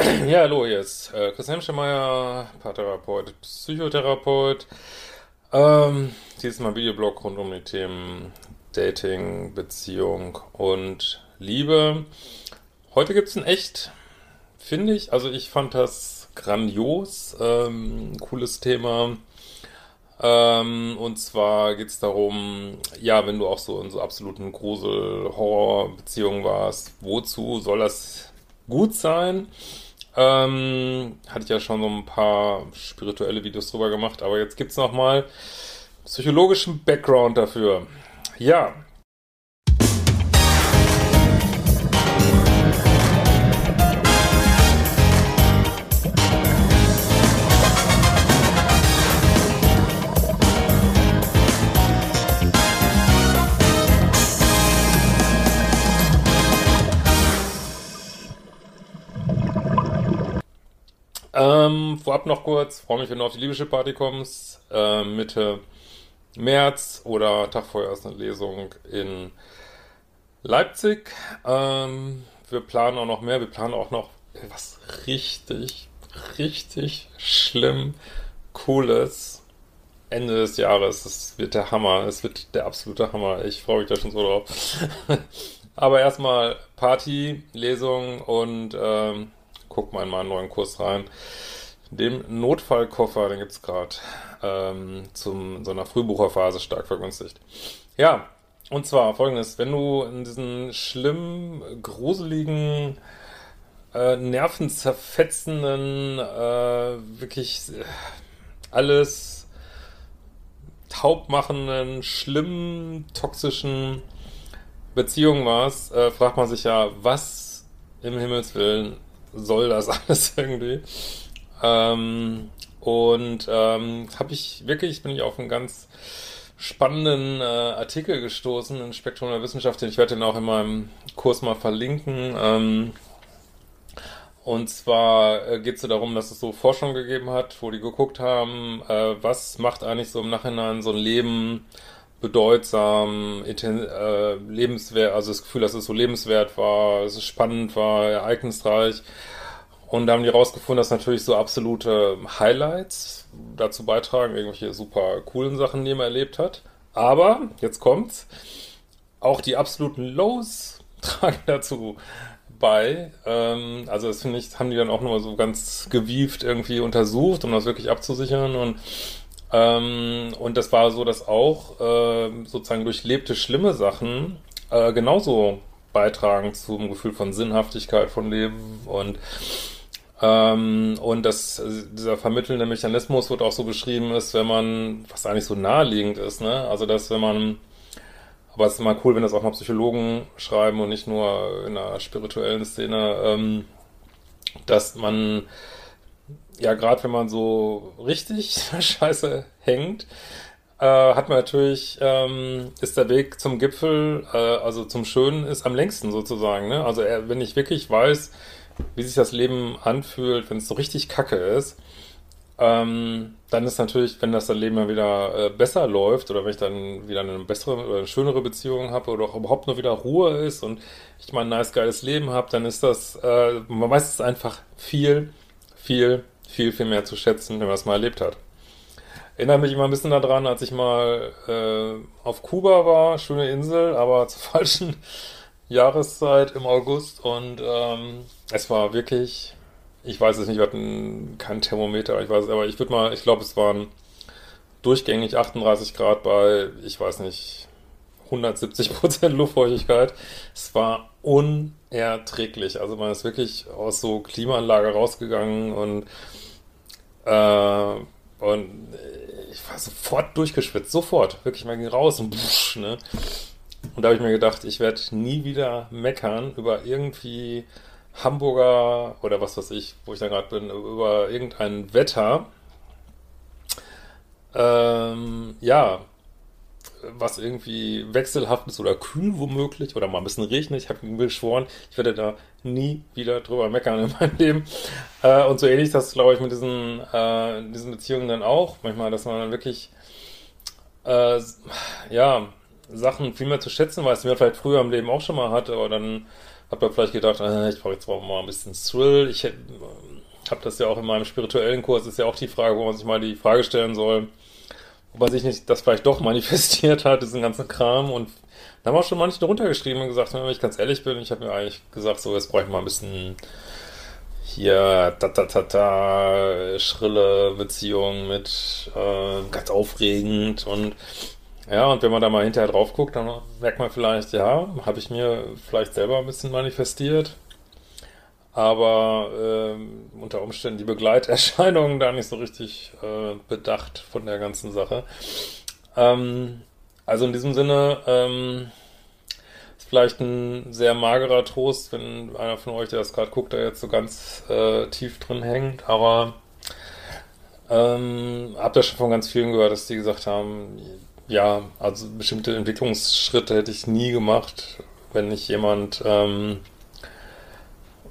Ja, hallo, hier ist äh, Chris Hemschemeyer, Paartherapeut, Psychotherapeut. Ähm, dieses Mal Videoblog rund um die Themen Dating, Beziehung und Liebe. Heute gibt es ein echt, finde ich, also ich fand das grandios, ähm, cooles Thema. Ähm, und zwar geht es darum, ja, wenn du auch so in so absoluten Grusel-Horror-Beziehungen warst, wozu soll das gut sein? Ähm, hatte ich ja schon so ein paar spirituelle Videos drüber gemacht, aber jetzt gibt es nochmal psychologischen Background dafür. Ja. Ähm, vorab noch kurz, freue mich, wenn du auf die Liebeschiff-Party kommst. Äh, Mitte März oder Tag vorher ist eine Lesung in Leipzig. Ähm, wir planen auch noch mehr. Wir planen auch noch was richtig, richtig schlimm Cooles. Ende des Jahres. Es wird der Hammer. Es wird der absolute Hammer. Ich freue mich da schon so drauf. Aber erstmal Party, Lesung und ähm, guck mal in meinen neuen Kurs rein. Dem Notfallkoffer, den gibt es gerade ähm, zum so einer Frühbucherphase stark vergünstigt. Ja, und zwar folgendes, wenn du in diesen schlimmen, gruseligen, äh, nervenzerfetzenden, äh, wirklich äh, alles taubmachenden, schlimmen, toxischen Beziehungen warst, äh, fragt man sich ja, was im Himmelswillen soll das alles irgendwie? Ähm, und ähm, habe ich wirklich, bin ich auf einen ganz spannenden äh, Artikel gestoßen in Spektrum der Wissenschaft, den ich werde den auch in meinem Kurs mal verlinken. Ähm, und zwar äh, geht es so darum, dass es so Forschung gegeben hat, wo die geguckt haben, äh, was macht eigentlich so im Nachhinein so ein Leben bedeutsam, äh, lebenswert, also das Gefühl, dass es so lebenswert war, dass es spannend war, ereignisreich. Und da haben die rausgefunden, dass natürlich so absolute Highlights dazu beitragen, irgendwelche super coolen Sachen, die man erlebt hat. Aber, jetzt kommt's, auch die absoluten Lows tragen dazu bei. Ähm, also das finde ich, haben die dann auch nochmal so ganz gewieft irgendwie untersucht, um das wirklich abzusichern. Und, ähm, und das war so, dass auch äh, sozusagen durchlebte schlimme Sachen äh, genauso beitragen zum Gefühl von Sinnhaftigkeit von Leben und ähm, und das, dieser vermittelnde Mechanismus wird auch so beschrieben ist, wenn man, was eigentlich so naheliegend ist, ne? Also, dass wenn man, aber es ist immer cool, wenn das auch mal Psychologen schreiben und nicht nur in einer spirituellen Szene, ähm, dass man, ja, gerade wenn man so richtig scheiße hängt, äh, hat man natürlich, ähm, ist der Weg zum Gipfel, äh, also zum Schönen, ist am längsten sozusagen, ne? Also, er, wenn ich wirklich weiß, wie sich das Leben anfühlt, wenn es so richtig kacke ist, ähm, dann ist natürlich, wenn das dann Leben mal wieder äh, besser läuft oder wenn ich dann wieder eine bessere oder eine schönere Beziehung habe oder auch überhaupt nur wieder Ruhe ist und ich mal ein nice, geiles Leben habe, dann ist das, äh, man weiß es einfach viel, viel, viel, viel mehr zu schätzen, wenn man es mal erlebt hat. Erinnere mich immer ein bisschen daran, als ich mal äh, auf Kuba war, schöne Insel, aber zur falschen Jahreszeit im August und ähm, es war wirklich, ich weiß es nicht, wir hatten kein Thermometer, ich weiß aber ich würde mal, ich glaube, es waren durchgängig 38 Grad bei, ich weiß nicht, 170 Prozent Luftfeuchtigkeit. Es war unerträglich. Also man ist wirklich aus so Klimaanlage rausgegangen und äh, und ich war sofort durchgeschwitzt, sofort. Wirklich, man ging raus und pff, ne? Und da habe ich mir gedacht, ich werde nie wieder meckern über irgendwie Hamburger oder was weiß ich, wo ich da gerade bin, über irgendein Wetter. Ähm, ja, was irgendwie wechselhaft ist oder kühl womöglich oder mal ein bisschen regnet. Ich habe mir geschworen, ich werde da nie wieder drüber meckern in meinem Leben. Äh, und so ähnlich das, glaube ich, mit diesen, äh, diesen Beziehungen dann auch. Manchmal, dass man dann wirklich, äh, ja, Sachen viel mehr zu schätzen weiß, die man vielleicht früher im Leben auch schon mal hatte, aber dann hat man vielleicht gedacht, äh, ich brauche jetzt mal ein bisschen Thrill. Ich habe das ja auch in meinem spirituellen Kurs, ist ja auch die Frage, wo man sich mal die Frage stellen soll, ob man sich nicht das vielleicht doch manifestiert hat, diesen ganzen Kram. Und da haben auch schon manche drunter geschrieben und gesagt, wenn ich ganz ehrlich bin, ich habe mir eigentlich gesagt, so, jetzt brauche ich mal ein bisschen hier ta ta ta ta schrille Beziehung mit äh, ganz aufregend und ja, und wenn man da mal hinterher drauf guckt, dann merkt man vielleicht, ja, habe ich mir vielleicht selber ein bisschen manifestiert aber äh, unter Umständen die Begleiterscheinungen da nicht so richtig äh, bedacht von der ganzen Sache. Ähm, also in diesem Sinne ähm, ist vielleicht ein sehr magerer Trost, wenn einer von euch, der das gerade guckt, da jetzt so ganz äh, tief drin hängt, aber ähm, habt ihr schon von ganz vielen gehört, dass die gesagt haben, ja, also bestimmte Entwicklungsschritte hätte ich nie gemacht, wenn nicht jemand ähm,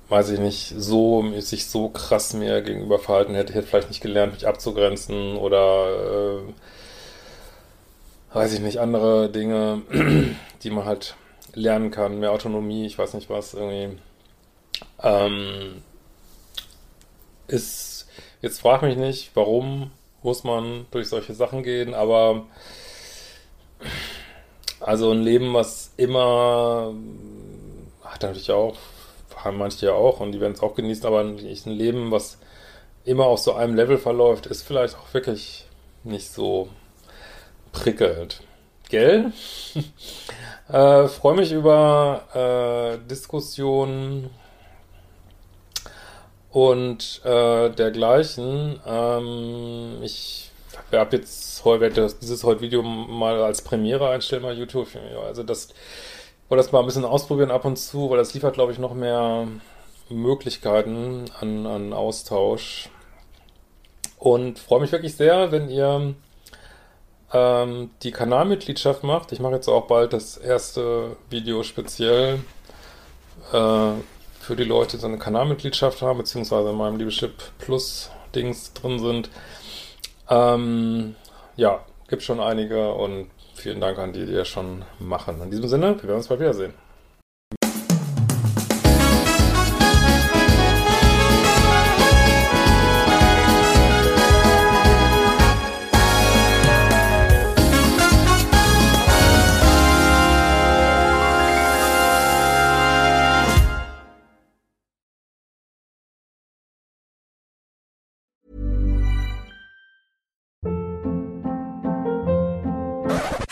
weiß ich nicht, so, sich so krass mir gegenüber verhalten hätte. Ich hätte vielleicht nicht gelernt, mich abzugrenzen oder, äh, weiß ich nicht, andere Dinge, die man halt lernen kann, mehr Autonomie, ich weiß nicht was, irgendwie. Ähm, ist, jetzt frag mich nicht, warum muss man durch solche Sachen gehen, aber also ein Leben, was immer, hat natürlich auch haben manche ja auch und die werden es auch genießen, aber ein, ein Leben, was immer auf so einem Level verläuft, ist vielleicht auch wirklich nicht so prickelnd. Gell? äh, Freue mich über äh, Diskussionen und äh, dergleichen. Ähm, ich habe jetzt heute, dieses heute Video mal als Premiere einstellen bei YouTube. Also das wollte das mal ein bisschen ausprobieren ab und zu, weil das liefert, glaube ich, noch mehr Möglichkeiten an, an Austausch. Und freue mich wirklich sehr, wenn ihr ähm, die Kanalmitgliedschaft macht. Ich mache jetzt auch bald das erste Video speziell äh, für die Leute, die so eine Kanalmitgliedschaft haben, beziehungsweise in meinem Liebeschip Plus Dings drin sind. Ähm, ja, gibt schon einige und Vielen Dank an die, die das schon machen. In diesem Sinne, wir werden uns bald wiedersehen.